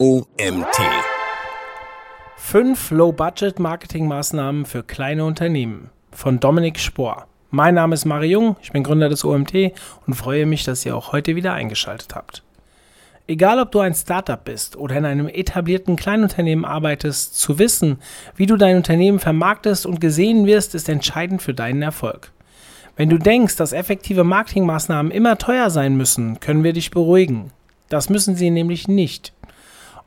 OMT. Fünf Low-Budget-Marketing-Maßnahmen für kleine Unternehmen von Dominik Spohr. Mein Name ist Mario Jung, ich bin Gründer des OMT und freue mich, dass ihr auch heute wieder eingeschaltet habt. Egal, ob du ein Startup bist oder in einem etablierten Kleinunternehmen arbeitest, zu wissen, wie du dein Unternehmen vermarktest und gesehen wirst, ist entscheidend für deinen Erfolg. Wenn du denkst, dass effektive Marketingmaßnahmen immer teuer sein müssen, können wir dich beruhigen. Das müssen sie nämlich nicht.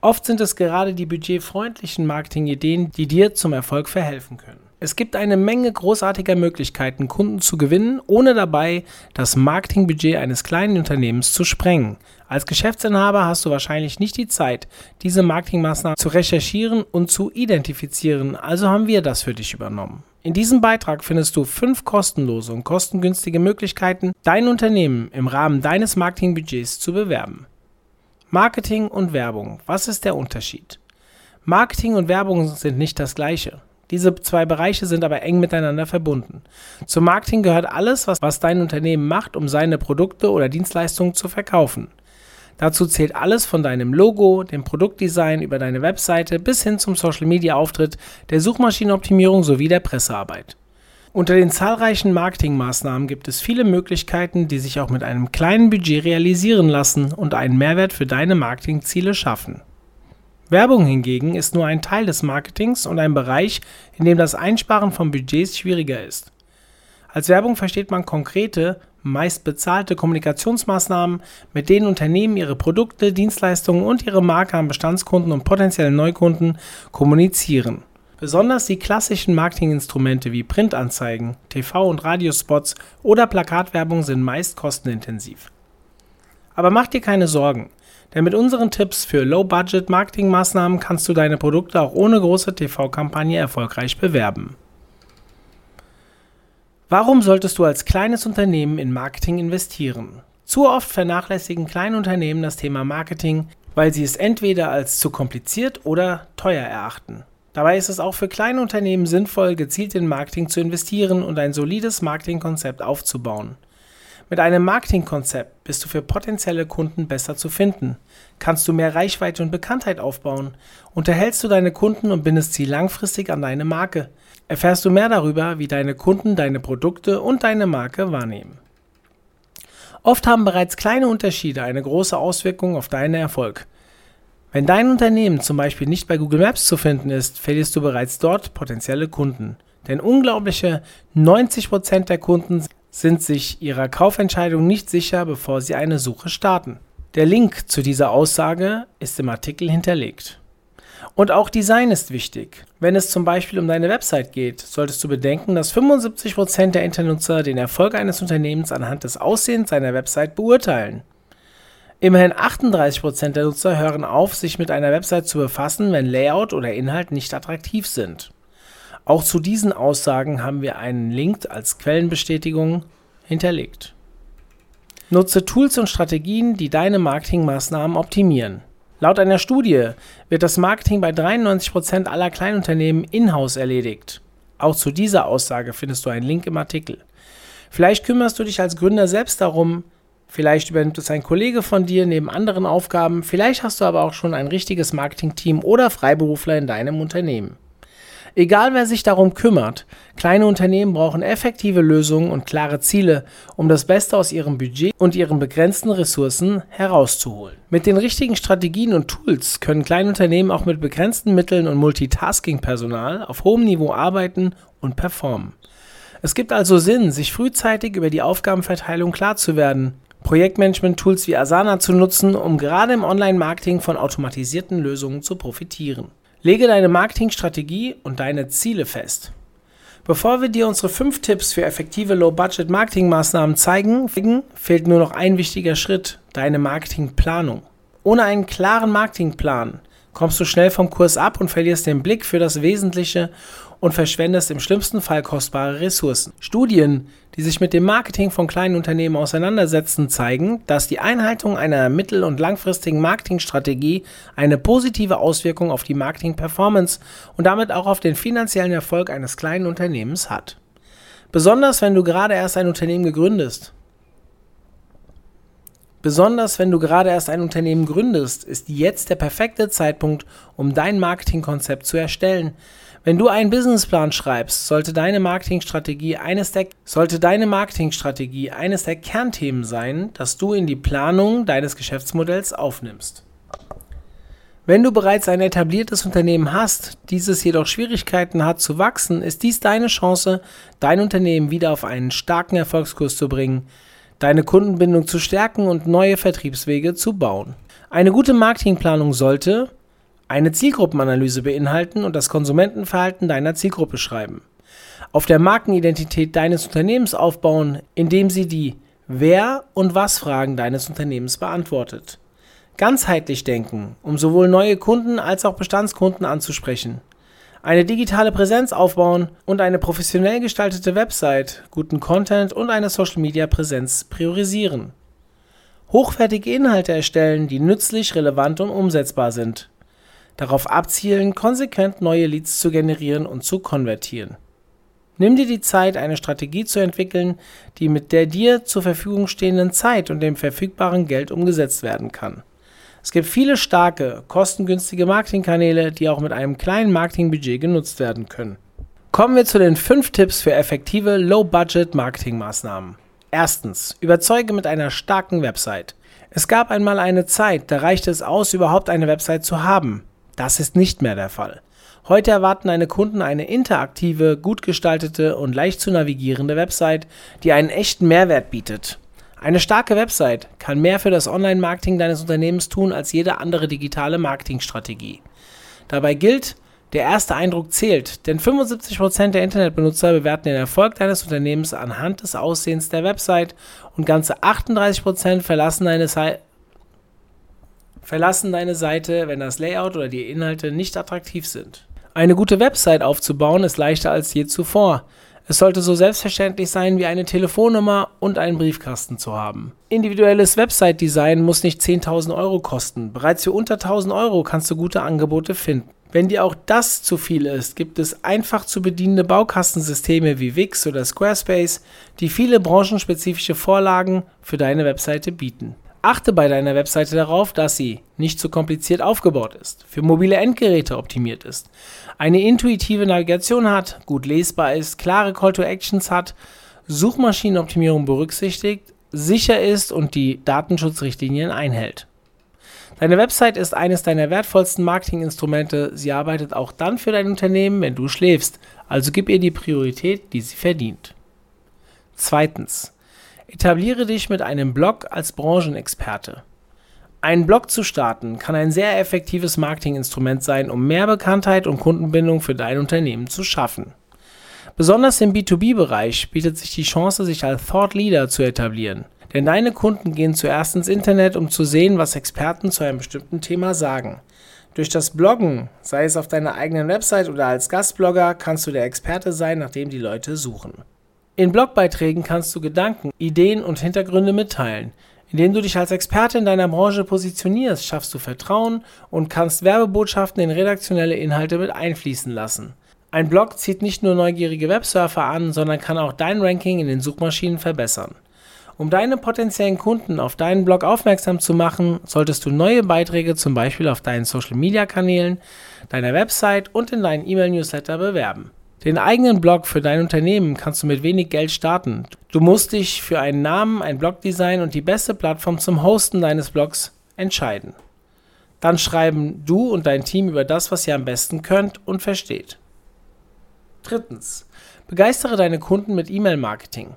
Oft sind es gerade die budgetfreundlichen Marketingideen, die dir zum Erfolg verhelfen können. Es gibt eine Menge großartiger Möglichkeiten, Kunden zu gewinnen, ohne dabei das Marketingbudget eines kleinen Unternehmens zu sprengen. Als Geschäftsinhaber hast du wahrscheinlich nicht die Zeit, diese Marketingmaßnahmen zu recherchieren und zu identifizieren, also haben wir das für dich übernommen. In diesem Beitrag findest du fünf kostenlose und kostengünstige Möglichkeiten, dein Unternehmen im Rahmen deines Marketingbudgets zu bewerben. Marketing und Werbung. Was ist der Unterschied? Marketing und Werbung sind nicht das gleiche. Diese zwei Bereiche sind aber eng miteinander verbunden. Zum Marketing gehört alles, was, was dein Unternehmen macht, um seine Produkte oder Dienstleistungen zu verkaufen. Dazu zählt alles von deinem Logo, dem Produktdesign über deine Webseite bis hin zum Social-Media-Auftritt, der Suchmaschinenoptimierung sowie der Pressearbeit. Unter den zahlreichen Marketingmaßnahmen gibt es viele Möglichkeiten, die sich auch mit einem kleinen Budget realisieren lassen und einen Mehrwert für deine Marketingziele schaffen. Werbung hingegen ist nur ein Teil des Marketings und ein Bereich, in dem das Einsparen von Budgets schwieriger ist. Als Werbung versteht man konkrete, meist bezahlte Kommunikationsmaßnahmen, mit denen Unternehmen ihre Produkte, Dienstleistungen und ihre Marke an Bestandskunden und potenziellen Neukunden kommunizieren. Besonders die klassischen Marketinginstrumente wie Printanzeigen, TV- und Radiospots oder Plakatwerbung sind meist kostenintensiv. Aber mach dir keine Sorgen, denn mit unseren Tipps für Low-Budget-Marketingmaßnahmen kannst du deine Produkte auch ohne große TV-Kampagne erfolgreich bewerben. Warum solltest du als kleines Unternehmen in Marketing investieren? Zu oft vernachlässigen kleine Unternehmen das Thema Marketing, weil sie es entweder als zu kompliziert oder teuer erachten. Dabei ist es auch für kleine Unternehmen sinnvoll, gezielt in Marketing zu investieren und ein solides Marketingkonzept aufzubauen. Mit einem Marketingkonzept bist du für potenzielle Kunden besser zu finden. Kannst du mehr Reichweite und Bekanntheit aufbauen? Unterhältst du deine Kunden und bindest sie langfristig an deine Marke? Erfährst du mehr darüber, wie deine Kunden deine Produkte und deine Marke wahrnehmen? Oft haben bereits kleine Unterschiede eine große Auswirkung auf deinen Erfolg. Wenn dein Unternehmen zum Beispiel nicht bei Google Maps zu finden ist, verlierst du bereits dort potenzielle Kunden. Denn unglaubliche 90% der Kunden sind sich ihrer Kaufentscheidung nicht sicher, bevor sie eine Suche starten. Der Link zu dieser Aussage ist im Artikel hinterlegt. Und auch Design ist wichtig. Wenn es zum Beispiel um deine Website geht, solltest du bedenken, dass 75% der Internutzer den Erfolg eines Unternehmens anhand des Aussehens seiner Website beurteilen. Immerhin 38% der Nutzer hören auf, sich mit einer Website zu befassen, wenn Layout oder Inhalt nicht attraktiv sind. Auch zu diesen Aussagen haben wir einen Link als Quellenbestätigung hinterlegt. Nutze Tools und Strategien, die deine Marketingmaßnahmen optimieren. Laut einer Studie wird das Marketing bei 93% aller Kleinunternehmen in-house erledigt. Auch zu dieser Aussage findest du einen Link im Artikel. Vielleicht kümmerst du dich als Gründer selbst darum, Vielleicht übernimmt es ein Kollege von dir neben anderen Aufgaben. Vielleicht hast du aber auch schon ein richtiges Marketingteam oder Freiberufler in deinem Unternehmen. Egal wer sich darum kümmert, kleine Unternehmen brauchen effektive Lösungen und klare Ziele, um das Beste aus ihrem Budget und ihren begrenzten Ressourcen herauszuholen. Mit den richtigen Strategien und Tools können kleine Unternehmen auch mit begrenzten Mitteln und Multitasking-Personal auf hohem Niveau arbeiten und performen. Es gibt also Sinn, sich frühzeitig über die Aufgabenverteilung klar zu werden, Projektmanagement-Tools wie Asana zu nutzen, um gerade im Online-Marketing von automatisierten Lösungen zu profitieren. Lege deine Marketingstrategie und deine Ziele fest. Bevor wir dir unsere fünf Tipps für effektive Low-Budget-Marketing-Maßnahmen zeigen, fehlt nur noch ein wichtiger Schritt, deine Marketingplanung. Ohne einen klaren Marketingplan kommst du schnell vom Kurs ab und verlierst den Blick für das Wesentliche und verschwendest im schlimmsten Fall kostbare Ressourcen. Studien, die sich mit dem Marketing von kleinen Unternehmen auseinandersetzen, zeigen, dass die Einhaltung einer mittel- und langfristigen Marketingstrategie eine positive Auswirkung auf die Marketing-Performance und damit auch auf den finanziellen Erfolg eines kleinen Unternehmens hat. Besonders wenn du gerade erst ein Unternehmen gegründet Besonders wenn du gerade erst ein Unternehmen gründest, ist jetzt der perfekte Zeitpunkt, um dein Marketingkonzept zu erstellen. Wenn du einen Businessplan schreibst, sollte deine Marketingstrategie eines der, sollte deine Marketingstrategie eines der Kernthemen sein, das du in die Planung deines Geschäftsmodells aufnimmst. Wenn du bereits ein etabliertes Unternehmen hast, dieses jedoch Schwierigkeiten hat zu wachsen, ist dies deine Chance, dein Unternehmen wieder auf einen starken Erfolgskurs zu bringen, deine Kundenbindung zu stärken und neue Vertriebswege zu bauen. Eine gute Marketingplanung sollte eine Zielgruppenanalyse beinhalten und das Konsumentenverhalten deiner Zielgruppe schreiben. Auf der Markenidentität deines Unternehmens aufbauen, indem sie die Wer- und Was-Fragen deines Unternehmens beantwortet. Ganzheitlich denken, um sowohl neue Kunden als auch Bestandskunden anzusprechen. Eine digitale Präsenz aufbauen und eine professionell gestaltete Website, guten Content und eine Social-Media-Präsenz priorisieren. Hochwertige Inhalte erstellen, die nützlich, relevant und umsetzbar sind darauf abzielen, konsequent neue Leads zu generieren und zu konvertieren. Nimm dir die Zeit, eine Strategie zu entwickeln, die mit der dir zur Verfügung stehenden Zeit und dem verfügbaren Geld umgesetzt werden kann. Es gibt viele starke, kostengünstige Marketingkanäle, die auch mit einem kleinen Marketingbudget genutzt werden können. Kommen wir zu den 5 Tipps für effektive Low-Budget-Marketingmaßnahmen. Erstens, überzeuge mit einer starken Website. Es gab einmal eine Zeit, da reichte es aus, überhaupt eine Website zu haben. Das ist nicht mehr der Fall. Heute erwarten deine Kunden eine interaktive, gut gestaltete und leicht zu navigierende Website, die einen echten Mehrwert bietet. Eine starke Website kann mehr für das Online-Marketing deines Unternehmens tun als jede andere digitale Marketingstrategie. Dabei gilt, der erste Eindruck zählt, denn 75% der Internetbenutzer bewerten den Erfolg deines Unternehmens anhand des Aussehens der Website und ganze 38% verlassen deine verlassen deine Seite, wenn das Layout oder die Inhalte nicht attraktiv sind. Eine gute Website aufzubauen ist leichter als je zuvor. Es sollte so selbstverständlich sein, wie eine Telefonnummer und einen Briefkasten zu haben. Individuelles Website-Design muss nicht 10.000 Euro kosten. Bereits für unter 1.000 Euro kannst du gute Angebote finden. Wenn dir auch das zu viel ist, gibt es einfach zu bedienende Baukastensysteme wie Wix oder Squarespace, die viele branchenspezifische Vorlagen für deine Webseite bieten. Achte bei deiner Webseite darauf, dass sie nicht zu kompliziert aufgebaut ist, für mobile Endgeräte optimiert ist, eine intuitive Navigation hat, gut lesbar ist, klare Call to Actions hat, Suchmaschinenoptimierung berücksichtigt, sicher ist und die Datenschutzrichtlinien einhält. Deine Website ist eines deiner wertvollsten Marketinginstrumente. Sie arbeitet auch dann für dein Unternehmen, wenn du schläfst. Also gib ihr die Priorität, die sie verdient. Zweitens. Etabliere dich mit einem Blog als Branchenexperte. Einen Blog zu starten kann ein sehr effektives Marketinginstrument sein, um mehr Bekanntheit und Kundenbindung für dein Unternehmen zu schaffen. Besonders im B2B-Bereich bietet sich die Chance, sich als Thought Leader zu etablieren. Denn deine Kunden gehen zuerst ins Internet, um zu sehen, was Experten zu einem bestimmten Thema sagen. Durch das Bloggen, sei es auf deiner eigenen Website oder als Gastblogger, kannst du der Experte sein, nach dem die Leute suchen. In Blogbeiträgen kannst du Gedanken, Ideen und Hintergründe mitteilen. Indem du dich als Experte in deiner Branche positionierst, schaffst du Vertrauen und kannst Werbebotschaften in redaktionelle Inhalte mit einfließen lassen. Ein Blog zieht nicht nur neugierige Websurfer an, sondern kann auch dein Ranking in den Suchmaschinen verbessern. Um deine potenziellen Kunden auf deinen Blog aufmerksam zu machen, solltest du neue Beiträge zum Beispiel auf deinen Social-Media-Kanälen, deiner Website und in deinen E-Mail-Newsletter bewerben. Den eigenen Blog für dein Unternehmen kannst du mit wenig Geld starten. Du musst dich für einen Namen, ein Blogdesign und die beste Plattform zum Hosten deines Blogs entscheiden. Dann schreiben du und dein Team über das, was ihr am besten könnt und versteht. Drittens. Begeistere deine Kunden mit E-Mail-Marketing.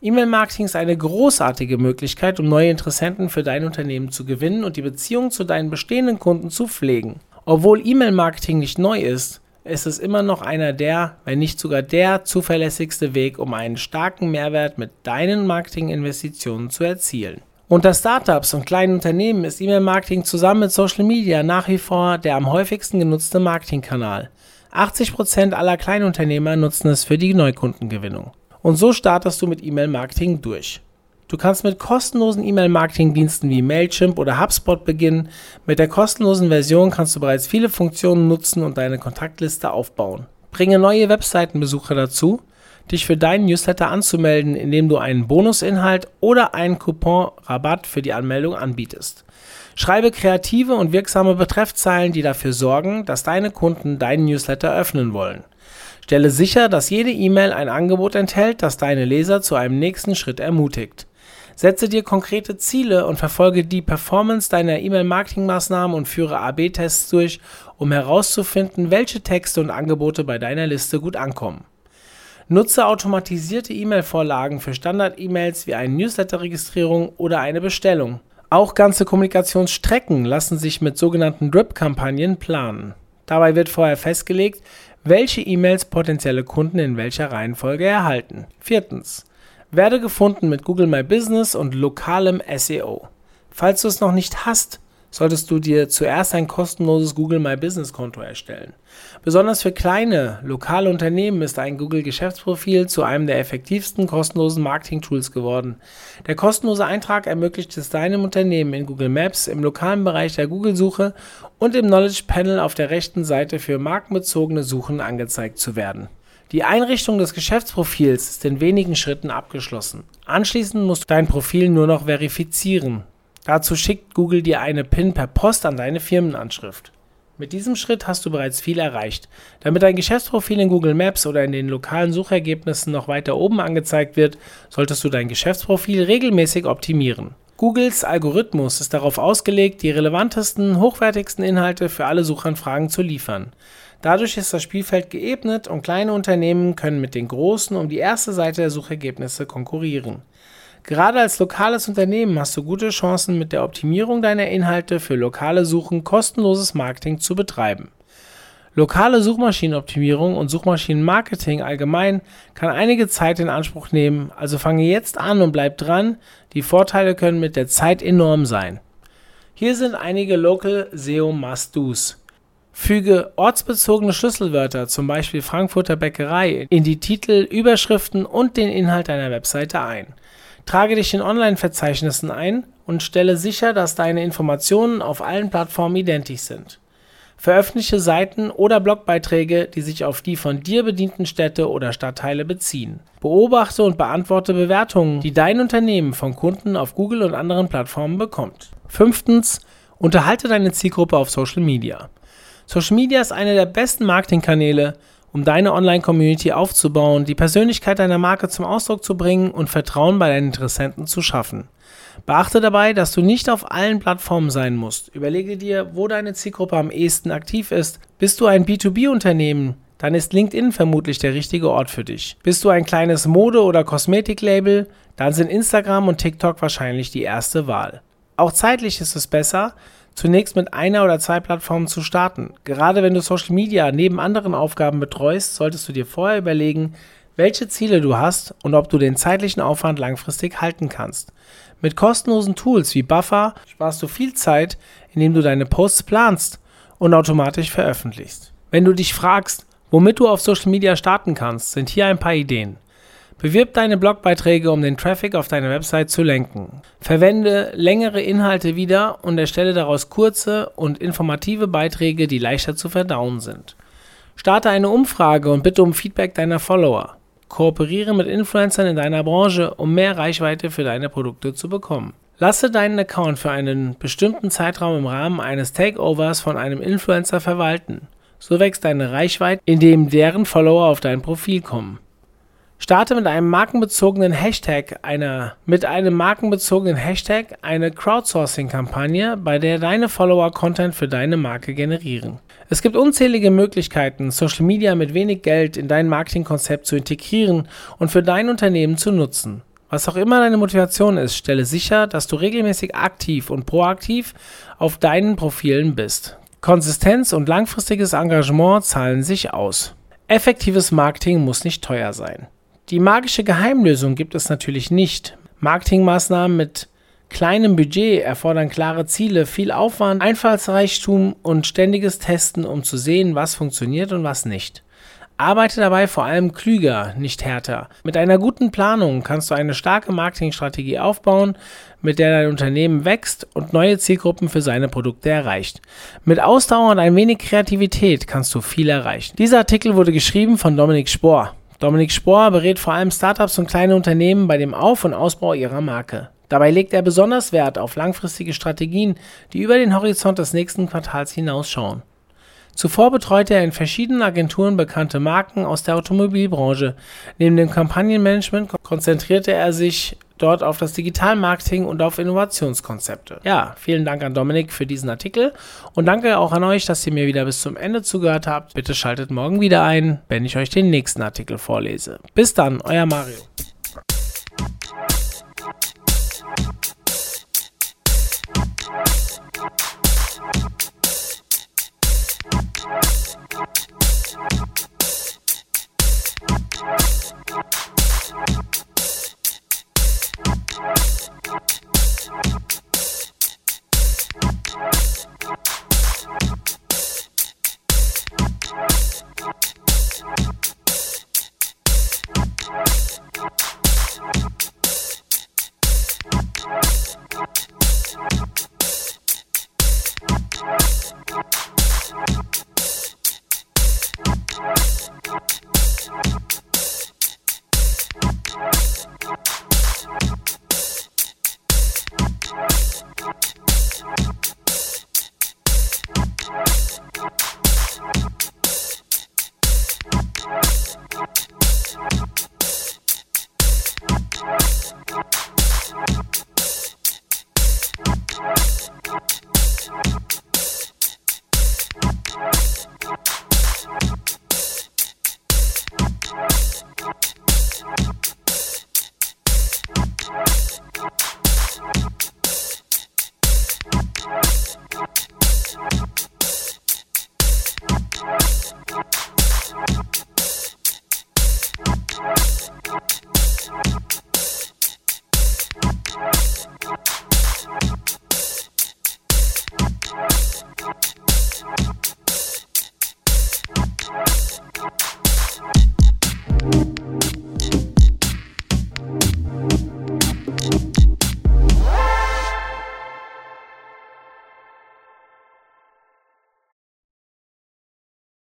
E-Mail-Marketing ist eine großartige Möglichkeit, um neue Interessenten für dein Unternehmen zu gewinnen und die Beziehung zu deinen bestehenden Kunden zu pflegen. Obwohl E-Mail-Marketing nicht neu ist, ist es immer noch einer der, wenn nicht sogar der zuverlässigste Weg, um einen starken Mehrwert mit deinen Marketinginvestitionen zu erzielen. Unter Startups und kleinen Unternehmen ist E-Mail-Marketing zusammen mit Social Media nach wie vor der am häufigsten genutzte Marketingkanal. 80% aller Kleinunternehmer nutzen es für die Neukundengewinnung. Und so startest du mit E-Mail-Marketing durch. Du kannst mit kostenlosen E-Mail-Marketing-Diensten wie Mailchimp oder HubSpot beginnen. Mit der kostenlosen Version kannst du bereits viele Funktionen nutzen und deine Kontaktliste aufbauen. Bringe neue Webseitenbesucher dazu. dich für deinen Newsletter anzumelden, indem du einen Bonusinhalt oder einen Coupon-Rabatt für die Anmeldung anbietest. Schreibe kreative und wirksame Betreffzeilen, die dafür sorgen, dass deine Kunden deinen Newsletter öffnen wollen. Stelle sicher, dass jede E-Mail ein Angebot enthält, das deine Leser zu einem nächsten Schritt ermutigt. Setze dir konkrete Ziele und verfolge die Performance deiner E-Mail-Marketing-Maßnahmen und führe AB-Tests durch, um herauszufinden, welche Texte und Angebote bei deiner Liste gut ankommen. Nutze automatisierte E-Mail-Vorlagen für Standard-E-Mails wie eine Newsletter-Registrierung oder eine Bestellung. Auch ganze Kommunikationsstrecken lassen sich mit sogenannten Drip-Kampagnen planen. Dabei wird vorher festgelegt, welche E-Mails potenzielle Kunden in welcher Reihenfolge erhalten. Viertens. Werde gefunden mit Google My Business und lokalem SEO. Falls du es noch nicht hast, solltest du dir zuerst ein kostenloses Google My Business Konto erstellen. Besonders für kleine, lokale Unternehmen ist ein Google Geschäftsprofil zu einem der effektivsten kostenlosen Marketing-Tools geworden. Der kostenlose Eintrag ermöglicht es deinem Unternehmen in Google Maps, im lokalen Bereich der Google-Suche und im Knowledge Panel auf der rechten Seite für markenbezogene Suchen angezeigt zu werden. Die Einrichtung des Geschäftsprofils ist in wenigen Schritten abgeschlossen. Anschließend musst du dein Profil nur noch verifizieren. Dazu schickt Google dir eine PIN per Post an deine Firmenanschrift. Mit diesem Schritt hast du bereits viel erreicht. Damit dein Geschäftsprofil in Google Maps oder in den lokalen Suchergebnissen noch weiter oben angezeigt wird, solltest du dein Geschäftsprofil regelmäßig optimieren. Googles Algorithmus ist darauf ausgelegt, die relevantesten, hochwertigsten Inhalte für alle Suchanfragen zu liefern. Dadurch ist das Spielfeld geebnet und kleine Unternehmen können mit den großen um die erste Seite der Suchergebnisse konkurrieren. Gerade als lokales Unternehmen hast du gute Chancen, mit der Optimierung deiner Inhalte für lokale Suchen kostenloses Marketing zu betreiben. Lokale Suchmaschinenoptimierung und Suchmaschinenmarketing allgemein kann einige Zeit in Anspruch nehmen, also fange jetzt an und bleib dran. Die Vorteile können mit der Zeit enorm sein. Hier sind einige Local SEO Must-Dos. Füge ortsbezogene Schlüsselwörter, zum Beispiel Frankfurter Bäckerei, in die Titel, Überschriften und den Inhalt deiner Webseite ein. Trage dich in Online-Verzeichnissen ein und stelle sicher, dass deine Informationen auf allen Plattformen identisch sind. Veröffentliche Seiten oder Blogbeiträge, die sich auf die von dir bedienten Städte oder Stadtteile beziehen. Beobachte und beantworte Bewertungen, die dein Unternehmen von Kunden auf Google und anderen Plattformen bekommt. Fünftens, unterhalte deine Zielgruppe auf Social Media. Social Media ist einer der besten Marketingkanäle, um deine Online-Community aufzubauen, die Persönlichkeit deiner Marke zum Ausdruck zu bringen und Vertrauen bei deinen Interessenten zu schaffen. Beachte dabei, dass du nicht auf allen Plattformen sein musst. Überlege dir, wo deine Zielgruppe am ehesten aktiv ist. Bist du ein B2B-Unternehmen? Dann ist LinkedIn vermutlich der richtige Ort für dich. Bist du ein kleines Mode- oder Kosmetiklabel? Dann sind Instagram und TikTok wahrscheinlich die erste Wahl. Auch zeitlich ist es besser, zunächst mit einer oder zwei Plattformen zu starten. Gerade wenn du Social Media neben anderen Aufgaben betreust, solltest du dir vorher überlegen, welche Ziele du hast und ob du den zeitlichen Aufwand langfristig halten kannst. Mit kostenlosen Tools wie Buffer sparst du viel Zeit, indem du deine Posts planst und automatisch veröffentlichst. Wenn du dich fragst, womit du auf Social Media starten kannst, sind hier ein paar Ideen. Bewirb deine Blogbeiträge, um den Traffic auf deine Website zu lenken. Verwende längere Inhalte wieder und erstelle daraus kurze und informative Beiträge, die leichter zu verdauen sind. Starte eine Umfrage und bitte um Feedback deiner Follower. Kooperiere mit Influencern in deiner Branche, um mehr Reichweite für deine Produkte zu bekommen. Lasse deinen Account für einen bestimmten Zeitraum im Rahmen eines Takeovers von einem Influencer verwalten. So wächst deine Reichweite, indem deren Follower auf dein Profil kommen. Starte mit einem markenbezogenen Hashtag einer, mit einem markenbezogenen Hashtag eine Crowdsourcing-Kampagne, bei der deine Follower Content für deine Marke generieren. Es gibt unzählige Möglichkeiten, Social Media mit wenig Geld in dein Marketingkonzept zu integrieren und für dein Unternehmen zu nutzen. Was auch immer deine Motivation ist, stelle sicher, dass du regelmäßig aktiv und proaktiv auf deinen Profilen bist. Konsistenz und langfristiges Engagement zahlen sich aus. Effektives Marketing muss nicht teuer sein. Die magische Geheimlösung gibt es natürlich nicht. Marketingmaßnahmen mit kleinem Budget erfordern klare Ziele, viel Aufwand, Einfallsreichtum und ständiges Testen, um zu sehen, was funktioniert und was nicht. Arbeite dabei vor allem klüger, nicht härter. Mit einer guten Planung kannst du eine starke Marketingstrategie aufbauen, mit der dein Unternehmen wächst und neue Zielgruppen für seine Produkte erreicht. Mit Ausdauer und ein wenig Kreativität kannst du viel erreichen. Dieser Artikel wurde geschrieben von Dominik Spohr Dominik Spohr berät vor allem Startups und kleine Unternehmen bei dem Auf- und Ausbau ihrer Marke. Dabei legt er besonders Wert auf langfristige Strategien, die über den Horizont des nächsten Quartals hinausschauen. Zuvor betreute er in verschiedenen Agenturen bekannte Marken aus der Automobilbranche. Neben dem Kampagnenmanagement konzentrierte er sich dort auf das Digitalmarketing und auf Innovationskonzepte. Ja, vielen Dank an Dominik für diesen Artikel und danke auch an euch, dass ihr mir wieder bis zum Ende zugehört habt. Bitte schaltet morgen wieder ein, wenn ich euch den nächsten Artikel vorlese. Bis dann, euer Mario.